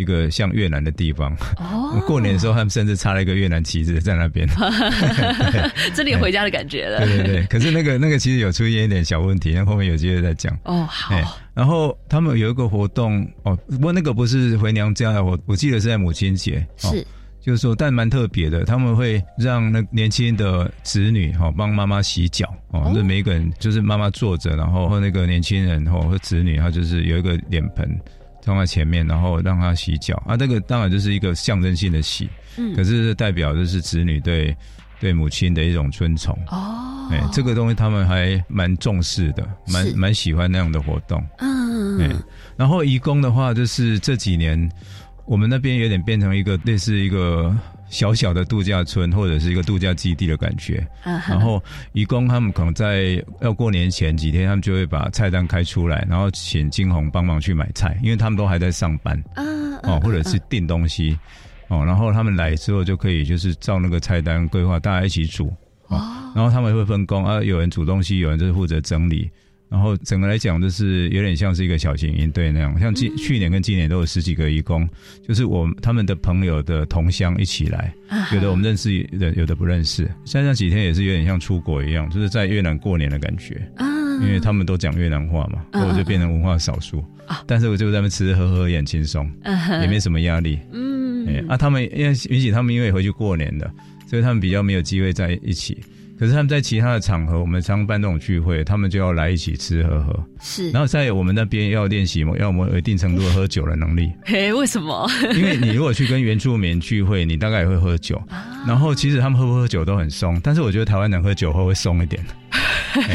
一个像越南的地方，哦，过年的时候他们甚至插了一个越南旗子在那边，这里回家的感觉了。对对对，可是那个那个其实有出现一点小问题，那后面有机会再讲。哦，好。然后他们有一个活动，哦，不过那个不是回娘家，我我记得是在母亲节，是，就是说，但蛮特别的，他们会让那年轻的子女哈帮妈妈洗脚，哦，那每一个人就是妈妈坐着，然后和那个年轻人或和子女，他就是有一个脸盆。放在前面，然后让他洗脚。啊，这个当然就是一个象征性的洗，嗯，可是代表就是子女对对母亲的一种尊崇。哦，哎，这个东西他们还蛮重视的，蛮蛮喜欢那样的活动，嗯，哎然后义工的话，就是这几年我们那边有点变成一个类似一个。小小的度假村或者是一个度假基地的感觉，然后义工他们可能在要过年前几天，他们就会把菜单开出来，然后请金红帮忙去买菜，因为他们都还在上班，哦，或者是订东西，哦，然后他们来之后就可以就是照那个菜单规划，大家一起煮，哦，然后他们会分工啊，有人煮东西，有人就是负责整理。然后整个来讲，就是有点像是一个小型营队那样，像今去年跟今年都有十几个义工，就是我他们的朋友的同乡一起来，有的我们认识，的有的不认识。像这几天也是有点像出国一样，就是在越南过年的感觉啊，因为他们都讲越南话嘛，我就变成文化少数啊。但是我就在那边吃吃喝喝也很轻松，也没什么压力。嗯，啊，他们因为允许他们因为回去过年的，所以他们比较没有机会在一起。可是他们在其他的场合，我们常办那种聚会，他们就要来一起吃喝喝。是，然后在我们那边要练习，要我们有一定程度的喝酒的能力。嘿，为什么？因为你如果去跟原住民聚会，你大概也会喝酒。然后其实他们喝不喝酒都很松，但是我觉得台湾人喝酒后会松一点。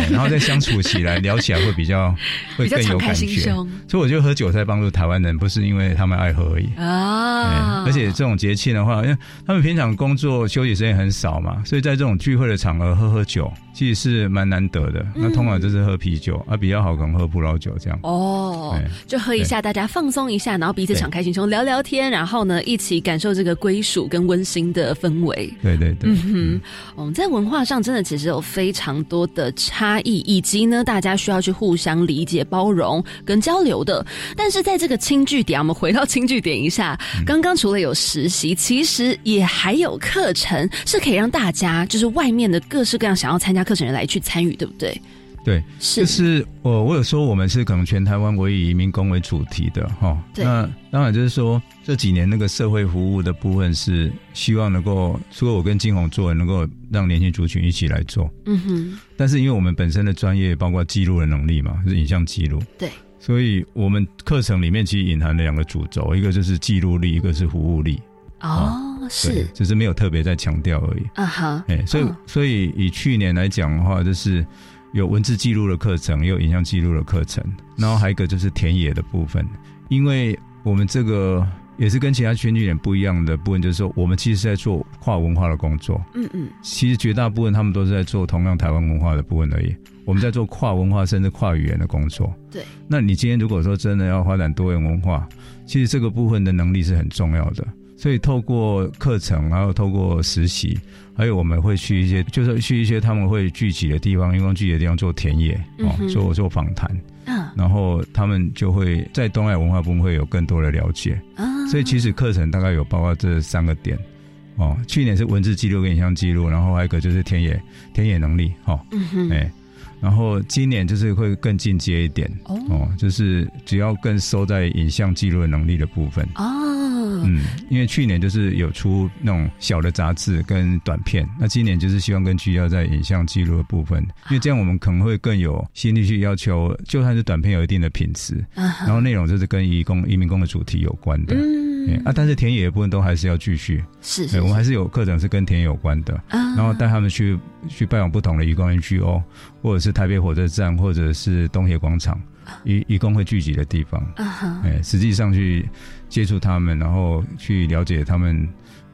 然后再相处起来、聊起来会比较 会更有感觉，所以我觉得喝酒在帮助台湾人，不是因为他们爱喝而已。啊。而且这种节庆的话，因为他们平常工作休息时间很少嘛，所以在这种聚会的场合喝喝酒。其实是蛮难得的，那通常就是喝啤酒啊，比较好可能喝葡萄酒这样。哦，就喝一下，大家放松一下，然后彼此敞开心胸聊聊天，然后呢，一起感受这个归属跟温馨的氛围。对对对，嗯哼，我们在文化上真的其实有非常多的差异，以及呢，大家需要去互相理解、包容跟交流的。但是在这个轻据点，我们回到轻据点一下，刚刚除了有实习，其实也还有课程是可以让大家，就是外面的各式各样想要参加。课程人来去参与，对不对？对，是就是我我有说我们是可能全台湾唯以移民工为主题的哈。那当然就是说这几年那个社会服务的部分是希望能够，除了我跟金红做，能够让年轻族群一起来做。嗯哼。但是因为我们本身的专业包括记录的能力嘛，是影像记录。对。所以我们课程里面其实隐含了两个主轴，一个就是记录力，一个是服务力。哦，是，只是没有特别在强调而已。啊哈，哎，所以所以以去年来讲的话，就是有文字记录的课程，也有影像记录的课程，然后还有一个就是田野的部分。因为我们这个也是跟其他圈据点不一样的部分，就是说我们其实是在做跨文化的工作。嗯嗯，其实绝大部分他们都是在做同样台湾文化的部分而已。我们在做跨文化甚至跨语言的工作。对，那你今天如果说真的要发展多元文化，其实这个部分的能力是很重要的。所以透过课程，然后透过实习，还有我们会去一些，就是去一些他们会聚集的地方，员工聚集的地方做田野哦，做做访谈，嗯，然后他们就会在东海文化部分会有更多的了解啊。所以其实课程大概有包括这三个点哦。去年是文字记录跟影像记录，然后还有一个就是田野田野能力哈，哎。然后今年就是会更进阶一点哦，就是只要更收在影像记录的能力的部分哦，嗯，因为去年就是有出那种小的杂志跟短片，那今年就是希望跟聚焦在影像记录的部分，因为这样我们可能会更有心力去要求，就算是短片有一定的品质，然后内容就是跟移工移民工的主题有关的。嗯。啊，但是田野的部分都还是要继续，是，我们还是有课程是跟田野有关的，然后带他们去去拜访不同的移工 NGO，或者是台北火车站，或者是东协广场，渔渔工会聚集的地方，哎，实际上去接触他们，然后去了解他们。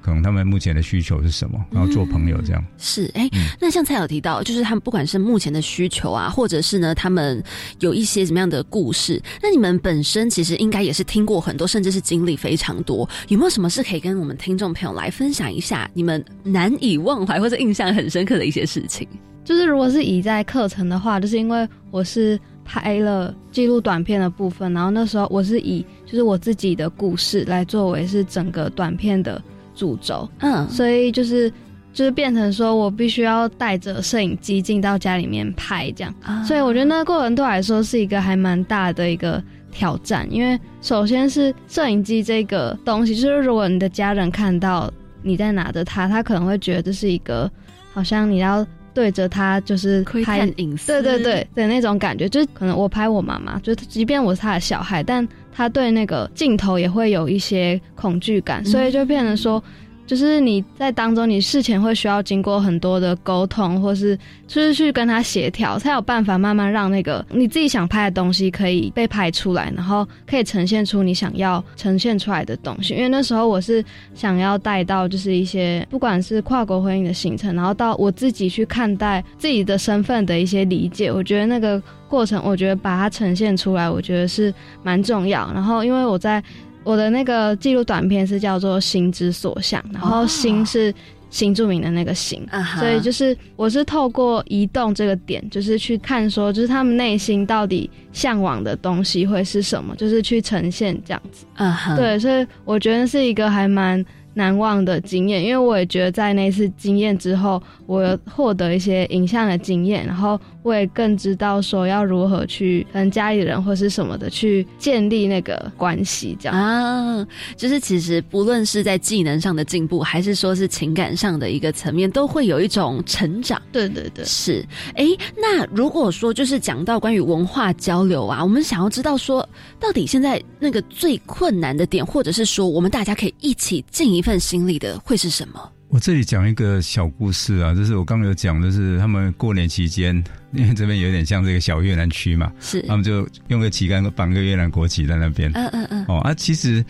可能他们目前的需求是什么？然后做朋友这样是哎，那像蔡有提到，就是他们不管是目前的需求啊，或者是呢，他们有一些什么样的故事？那你们本身其实应该也是听过很多，甚至是经历非常多。有没有什么是可以跟我们听众朋友来分享一下你们难以忘怀或者印象很深刻的一些事情？就是如果是以在课程的话，就是因为我是拍了记录短片的部分，然后那时候我是以就是我自己的故事来作为是整个短片的。主轴，嗯，所以就是就是变成说我必须要带着摄影机进到家里面拍这样，所以我觉得那过程对我来说是一个还蛮大的一个挑战，因为首先是摄影机这个东西，就是如果你的家人看到你在拿着它，他可能会觉得这是一个好像你要对着它就是拍隐私，对对对的那种感觉，就是可能我拍我妈妈，就即便我是他的小孩，但。他对那个镜头也会有一些恐惧感，所以就变成说。就是你在当中，你事前会需要经过很多的沟通，或是就是去跟他协调，才有办法慢慢让那个你自己想拍的东西可以被拍出来，然后可以呈现出你想要呈现出来的东西。因为那时候我是想要带到就是一些不管是跨国婚姻的行程，然后到我自己去看待自己的身份的一些理解，我觉得那个过程，我觉得把它呈现出来，我觉得是蛮重要。然后因为我在。我的那个记录短片是叫做“心之所向”，然后“心”是新著名的那个“心”，所以就是我是透过移动这个点，就是去看说，就是他们内心到底向往的东西会是什么，就是去呈现这样子。嗯哼，对，所以我觉得是一个还蛮。难忘的经验，因为我也觉得在那次经验之后，我获得一些影像的经验，然后我也更知道说要如何去跟家里人或是什么的去建立那个关系，这样啊，就是其实不论是在技能上的进步，还是说是情感上的一个层面，都会有一种成长。对对对，是。哎，那如果说就是讲到关于文化交流啊，我们想要知道说，到底现在那个最困难的点，或者是说我们大家可以一起尽一。份心力的会是什么？我这里讲一个小故事啊，就是我刚刚有讲，就是他们过年期间，因为这边有点像这个小越南区嘛，是他们就用个旗杆绑个越南国旗在那边。嗯嗯嗯。哦啊，其实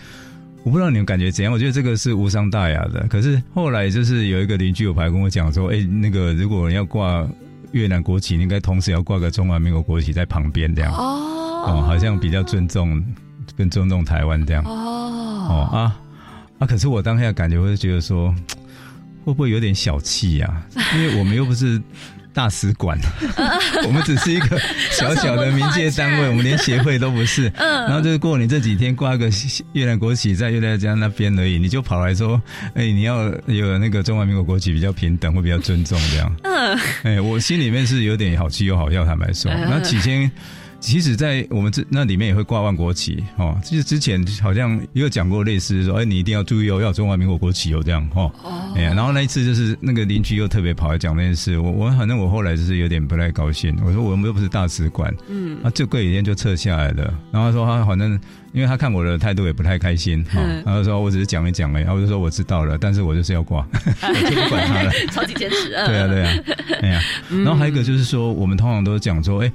我不知道你们感觉怎样，我觉得这个是无伤大雅的。可是后来就是有一个邻居有牌跟我讲说，哎，那个如果要挂越南国旗，应该同时要挂个中华民国国旗在旁边这样。哦哦，好像比较尊重，更 尊重台湾这样。哦哦啊。啊！可是我当下感觉，我就觉得说，会不会有点小气呀？因为我们又不是大使馆，我们只是一个小小的民界单位，我们连协会都不是。嗯。然后就是过年这几天挂个越南国旗在越南家那边而已，你就跑来说，哎，你要有那个中华民国国旗比较平等，会比较尊重这样。嗯。哎，我心里面是有点好气又好笑，坦白说。那起先。其实，在我们这那里面也会挂万国旗哦。其实之前好像也有讲过类似说，哎，你一定要注意哦，要中华民国国旗哦，这样哦。哦。哎呀，然后那一次就是那个邻居又特别跑来讲那件事，我我反正我后来就是有点不太高兴。我说我们又不是大使馆，嗯，啊，这过几天就撤下来了。然后说他反正因为他看我的态度也不太开心，哈，然后说我只是讲一讲哎，然后我就说我知道了，但是我就是要挂，我就不管他了。超级坚持。对啊，对啊，哎呀，然后还有一个就是说，我们通常都讲说，哎。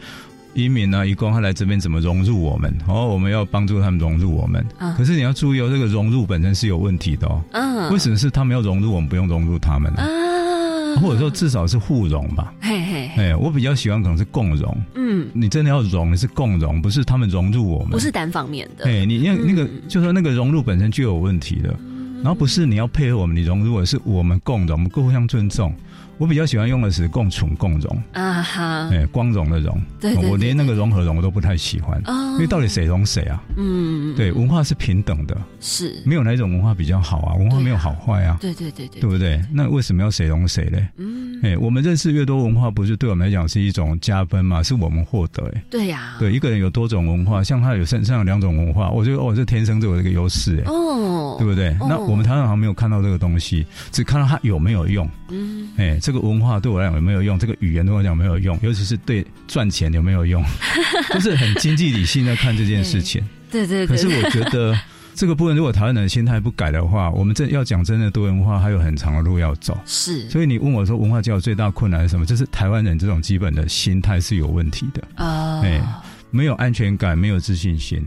移民呢，移工他来这边怎么融入我们？哦，我们要帮助他们融入我们。可是你要注意哦，这个融入本身是有问题的哦。嗯。为什么是他们要融入，我们不用融入他们呢？啊。或者说至少是互融吧。嘿嘿。哎，我比较喜欢可能是共融。嗯。你真的要融，你是共融，不是他们融入我们。不是单方面的。哎，你要那个，就说那个融入本身就有问题的。然后不是你要配合我们，你融入，而是我们共融，我们互相尊重。我比较喜欢用的是共存共荣啊哈，哎，光荣的荣，对我连那个融合融我都不太喜欢，因为到底谁融谁啊？嗯，对，文化是平等的，是没有哪一种文化比较好啊？文化没有好坏啊？对对对对，对不对？那为什么要谁融谁嘞？嗯，哎，我们认识越多文化，不是对我们来讲是一种加分嘛？是我们获得哎，对呀，对，一个人有多种文化，像他有身上有两种文化，我觉得哦，这天生就有一个优势哎，哦，对不对？那我们台湾好像没有看到这个东西，只看到它有没有用，嗯，哎，这个文化对我来讲。有没有用？这个语言对我讲没有用，尤其是对赚钱有没有用？就是很经济理性在看这件事情。对对。可是我觉得这个部分，如果台湾人的心态不改的话，我们这要讲真的多元化，还有很长的路要走。是。所以你问我说，文化教育最大困难是什么？就是台湾人这种基本的心态是有问题的啊。哎，没有安全感，没有自信心。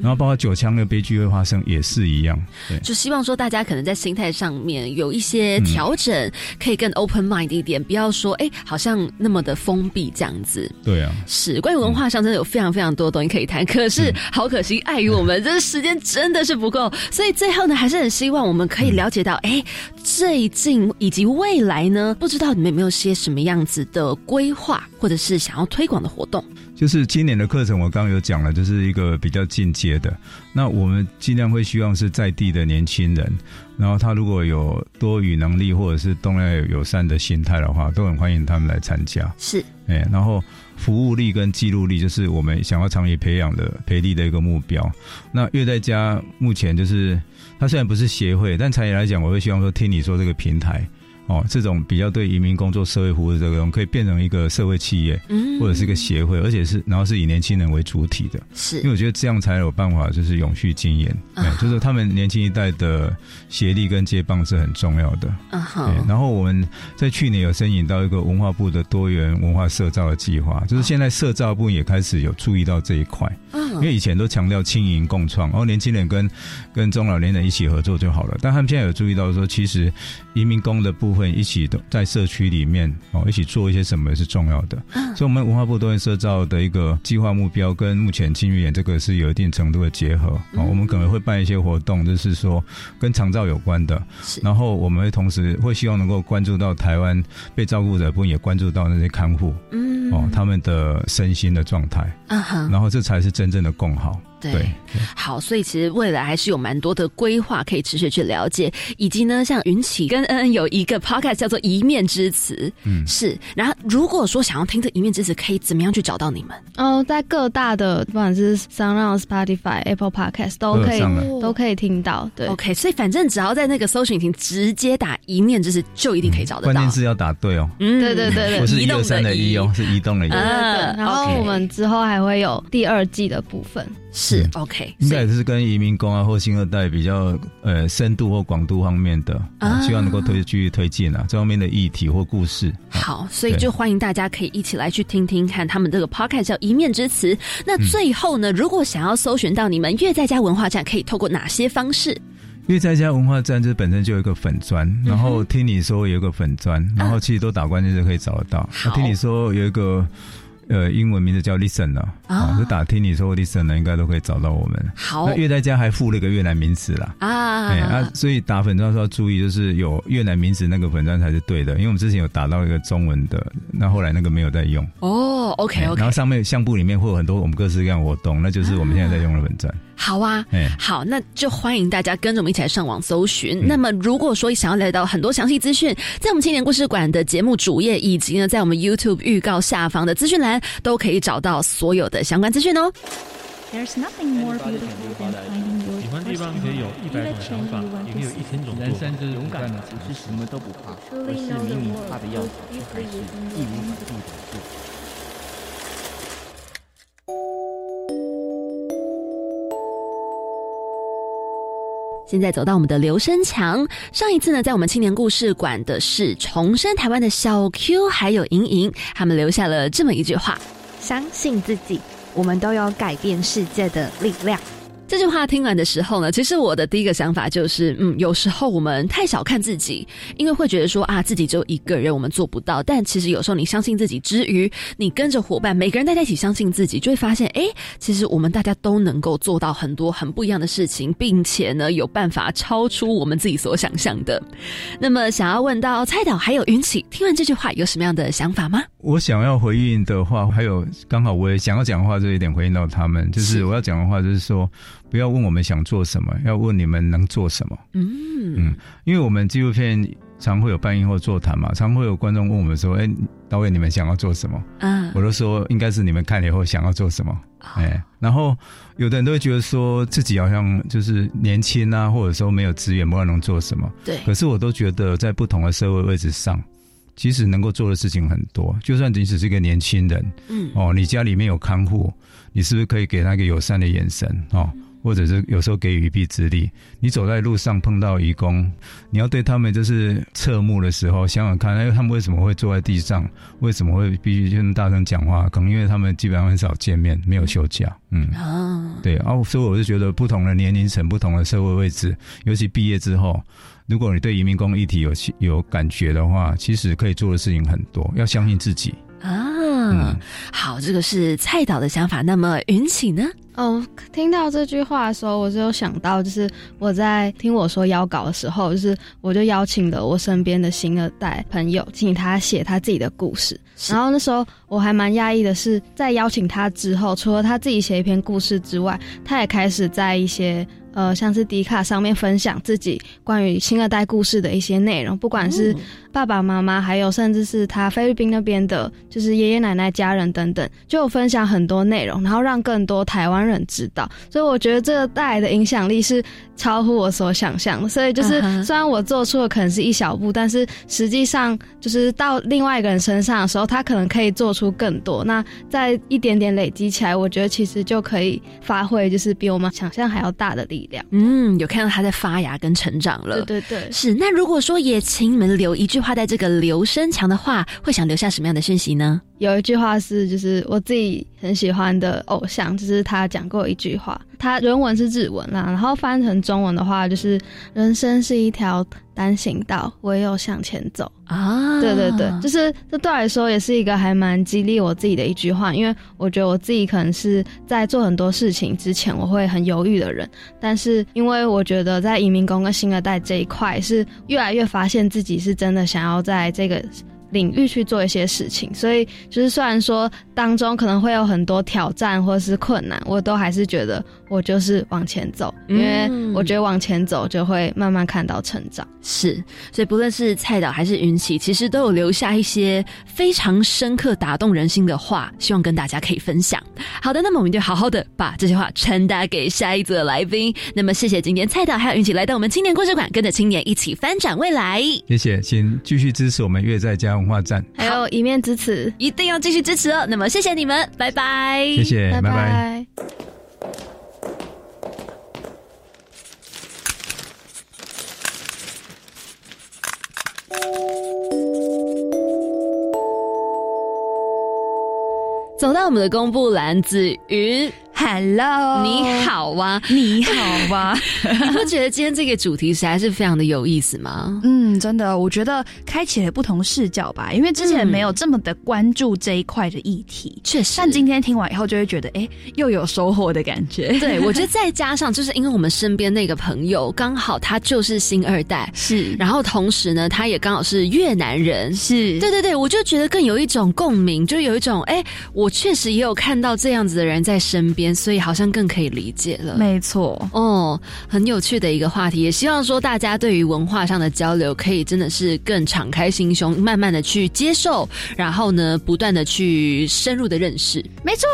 然后包括九枪的悲剧会发生，也是一样。对，就希望说大家可能在心态上面有一些调整，可以更 open mind 一点，不要说哎，好像那么的封闭这样子。对啊，是关于文化上真的有非常非常多东西可以谈，可是好可惜，碍于我们这时间真的是不够，所以最后呢，还是很希望我们可以了解到，哎，最近以及未来呢，不知道你们有没有些什么样子的规划，或者是想要推广的活动。就是今年的课程，我刚刚有讲了，就是一个比较进阶的。那我们尽量会希望是在地的年轻人，然后他如果有多语能力或者是东亚友善的心态的话，都很欢迎他们来参加。是，哎，然后服务力跟记录力，就是我们想要长期培养的培力的一个目标。那乐在家目前就是，它虽然不是协会，但产业来讲，我会希望说听你说这个平台。哦，这种比较对移民工作、社会服务的这种，可以变成一个社会企业，嗯，或者是一个协会，而且是然后是以年轻人为主体的，是，因为我觉得这样才有办法，就是永续经验，哎，就是他们年轻一代的协力跟接棒是很重要的，嗯哼。然后我们在去年有申请到一个文化部的多元文化社造的计划，就是现在社造部也开始有注意到这一块，嗯，因为以前都强调轻盈共创，然后年轻人跟跟中老年人一起合作就好了，但他们现在有注意到说，其实移民工的部分一起的在社区里面哦，一起做一些什么是重要的。嗯所以，我们文化部多元社造的一个计划目标，跟目前青玉演这个是有一定程度的结合哦。我们可能会办一些活动，就是说跟长照有关的。然后，我们会同时会希望能够关注到台湾被照顾者，不也关注到那些看护，嗯，哦，他们的身心的状态。嗯哼，然后这才是真正的的共好。对，好，所以其实未来还是有蛮多的规划可以持续去了解，以及呢，像云起跟恩恩有一个 podcast 叫做《一面之词》，嗯，是。然后如果说想要听这一面之词，可以怎么样去找到你们？哦，在各大的不管是 s o u n d o u Spotify、Apple Podcast 都可以都可以听到。对，OK，所以反正只要在那个搜寻亭直接打《一面之词》，就一定可以找得到。关键是要打对哦。嗯，对对对对，不是一二三的一哦，是移动的移。嗯，然后我们之后还会有第二季的部分。是 OK，应该也是跟移民工啊或新二代比较呃深度或广度方面的，希望能够推继续推进啊这方面的议题或故事。好，所以就欢迎大家可以一起来去听听看他们这个 podcast 叫一面之词。那最后呢，如果想要搜寻到你们越在家文化站，可以透过哪些方式？越在家文化站这本身就有一个粉砖，然后听你说有一个粉砖，然后其实都打关键字可以找得到。听你说有一个。呃，英文名字叫 Listen 了啊，就打听你说 Listen 呢，应该都可以找到我们。好，那越在家还附了一个越南名词啦啊，哎啊，所以打粉砖时候要注意，就是有越南名词那个粉砖才是对的，因为我们之前有打到一个中文的，那后来那个没有在用。哦，OK OK，然后上面相簿里面会有很多我们各式各样活动，那就是我们现在在用的粉砖。好啊，好，那就欢迎大家跟着我们一起来上网搜寻。那么，如果说想要来到很多详细资讯，在我们青年故事馆的节目主页，以及呢，在我们 YouTube 预告下方的资讯栏，都可以找到所有的相关资讯哦。喜欢地方可以有一百种想法，也可以有一千种人生就是勇敢的，其实什么都不怕，而是明明怕的要死，却还是义无反顾的做。现在走到我们的刘生强。上一次呢，在我们青年故事馆的是重生台湾的小 Q 还有莹莹，他们留下了这么一句话：相信自己，我们都有改变世界的力量。这句话听完的时候呢，其实我的第一个想法就是，嗯，有时候我们太小看自己，因为会觉得说啊，自己只有一个人，我们做不到。但其实有时候你相信自己之余，你跟着伙伴，每个人大家一起相信自己，就会发现，哎，其实我们大家都能够做到很多很不一样的事情，并且呢，有办法超出我们自己所想象的。那么，想要问到蔡导还有云起，听完这句话有什么样的想法吗？我想要回应的话，还有刚好我也想要讲话，这一点回应到他们，就是我要讲的话，就是说。不要问我们想做什么，要问你们能做什么。嗯嗯，因为我们纪录片常会有办映或座谈嘛，常会有观众问我们说：“哎，导演，你们想要做什么？”嗯，我都说应该是你们看了以后想要做什么。哎，然后有的人都会觉得说自己好像就是年轻啊，或者说没有资源，不知道能做什么。对，可是我都觉得在不同的社会位置上，其实能够做的事情很多。就算你只是一个年轻人，嗯，哦，你家里面有看护，你是不是可以给他一个友善的眼神？哦。或者是有时候给予一臂之力，你走在路上碰到义工，你要对他们就是侧目的时候，想想看，哎，他们为什么会坐在地上？为什么会必须这么大声讲话？可能因为他们基本上很少见面，没有休假。嗯，对。啊所以我就觉得，不同的年龄层、不同的社会位置，尤其毕业之后，如果你对移民工议题有有感觉的话，其实可以做的事情很多。要相信自己啊。好，这个是蔡导的想法。那么云起呢？哦，听到这句话的时候，我就想到，就是我在听我说邀稿的时候，就是我就邀请了我身边的新二代朋友，请他写他自己的故事。然后那时候我还蛮讶异的是，在邀请他之后，除了他自己写一篇故事之外，他也开始在一些。呃，像是迪卡上面分享自己关于新二代故事的一些内容，不管是爸爸妈妈，还有甚至是他菲律宾那边的，就是爷爷奶奶家人等等，就有分享很多内容，然后让更多台湾人知道。所以我觉得这个带来的影响力是超乎我所想象的。所以就是虽然我做出的可能是一小步，但是实际上就是到另外一个人身上的时候，他可能可以做出更多。那在一点点累积起来，我觉得其实就可以发挥就是比我们想象还要大的力量。嗯，有看到他在发芽跟成长了。对对对，是。那如果说也请你们留一句画在这个留声墙的话，会想留下什么样的讯息呢？有一句话是，就是我自己很喜欢的偶像，就是他讲过一句话，他原文是日文啦，然后翻成中文的话，就是人生是一条单行道，唯有向前走啊。对对对，就是这对我来说也是一个还蛮激励我自己的一句话，因为我觉得我自己可能是在做很多事情之前我会很犹豫的人，但是因为我觉得在移民工跟新二代这一块是越来越发现自己是真的想要在这个。领域去做一些事情，所以就是虽然说当中可能会有很多挑战或是困难，我都还是觉得我就是往前走，因为我觉得往前走就会慢慢看到成长。是，所以不论是蔡导还是云奇，其实都有留下一些非常深刻打动人心的话，希望跟大家可以分享。好的，那么我们就好好的把这些话传达给下一则来宾。那么谢谢今天蔡导还有云奇来到我们青年故事馆，跟着青年一起翻转未来。谢谢，请继续支持我们月在家。文化站，还有一面之词，一定要继续支持哦。那么，谢谢你们，拜拜，谢谢，拜拜。走到我们的公布栏，子云。Hello，你好啊，你好啊！你不觉得今天这个主题实在是非常的有意思吗？嗯，真的，我觉得开启了不同视角吧，因为之前没有这么的关注这一块的议题，确实。但今天听完以后，就会觉得，哎，又有收获的感觉。对，我觉得再加上，就是因为我们身边那个朋友刚好他就是新二代，是，然后同时呢，他也刚好是越南人，是对对对，我就觉得更有一种共鸣，就有一种，哎，我确实也有看到这样子的人在身边。所以好像更可以理解了，没错哦，很有趣的一个话题，也希望说大家对于文化上的交流，可以真的是更敞开心胸，慢慢的去接受，然后呢，不断的去深入的认识，没错。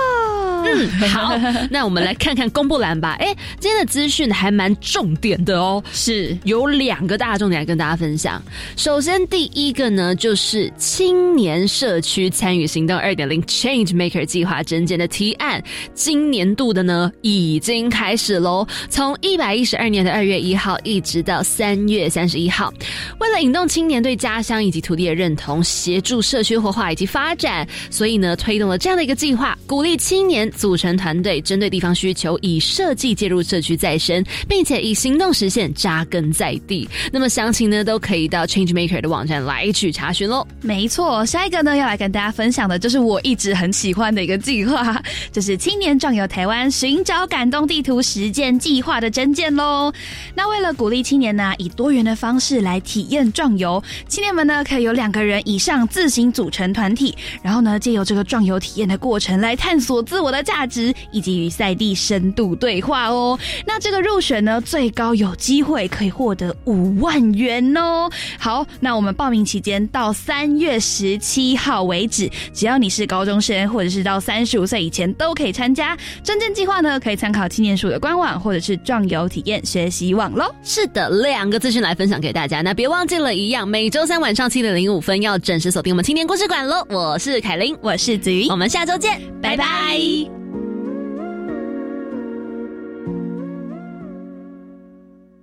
嗯，好，那我们来看看公布栏吧。哎，今天的资讯还蛮重点的哦，是有两个大重点来跟大家分享。首先，第一个呢，就是青年社区参与行动二点零 Change Maker 计划整件的提案，今年年度的呢已经开始喽，从一百一十二年的二月一号一直到三月三十一号。为了引动青年对家乡以及土地的认同，协助社区活化以及发展，所以呢，推动了这样的一个计划，鼓励青年。组成团队，针对地方需求，以设计介入社区再生，并且以行动实现扎根在地。那么详情呢，都可以到 Change Maker 的网站来去查询喽。没错，下一个呢，要来跟大家分享的就是我一直很喜欢的一个计划，就是青年壮游台湾寻找感动地图实践计划的真件喽。那为了鼓励青年呢，以多元的方式来体验壮游，青年们呢可以有两个人以上自行组成团体，然后呢借由这个壮游体验的过程来探索自我的价值，以及与赛地深度对话哦。那这个入选呢，最高有机会可以获得五万元哦。好，那我们报名期间到三月十七号为止，只要你是高中生或者是到三十五岁以前都可以参加。证件计划呢，可以参考青年署的官网或者是壮游体验学习网喽。是的，两个资讯来分享给大家。那别忘记了一样，每周三晚上七点零五分要准时锁定我们青年故事馆喽。我是凯琳，我是子瑜，我们下周见，拜拜。